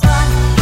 clock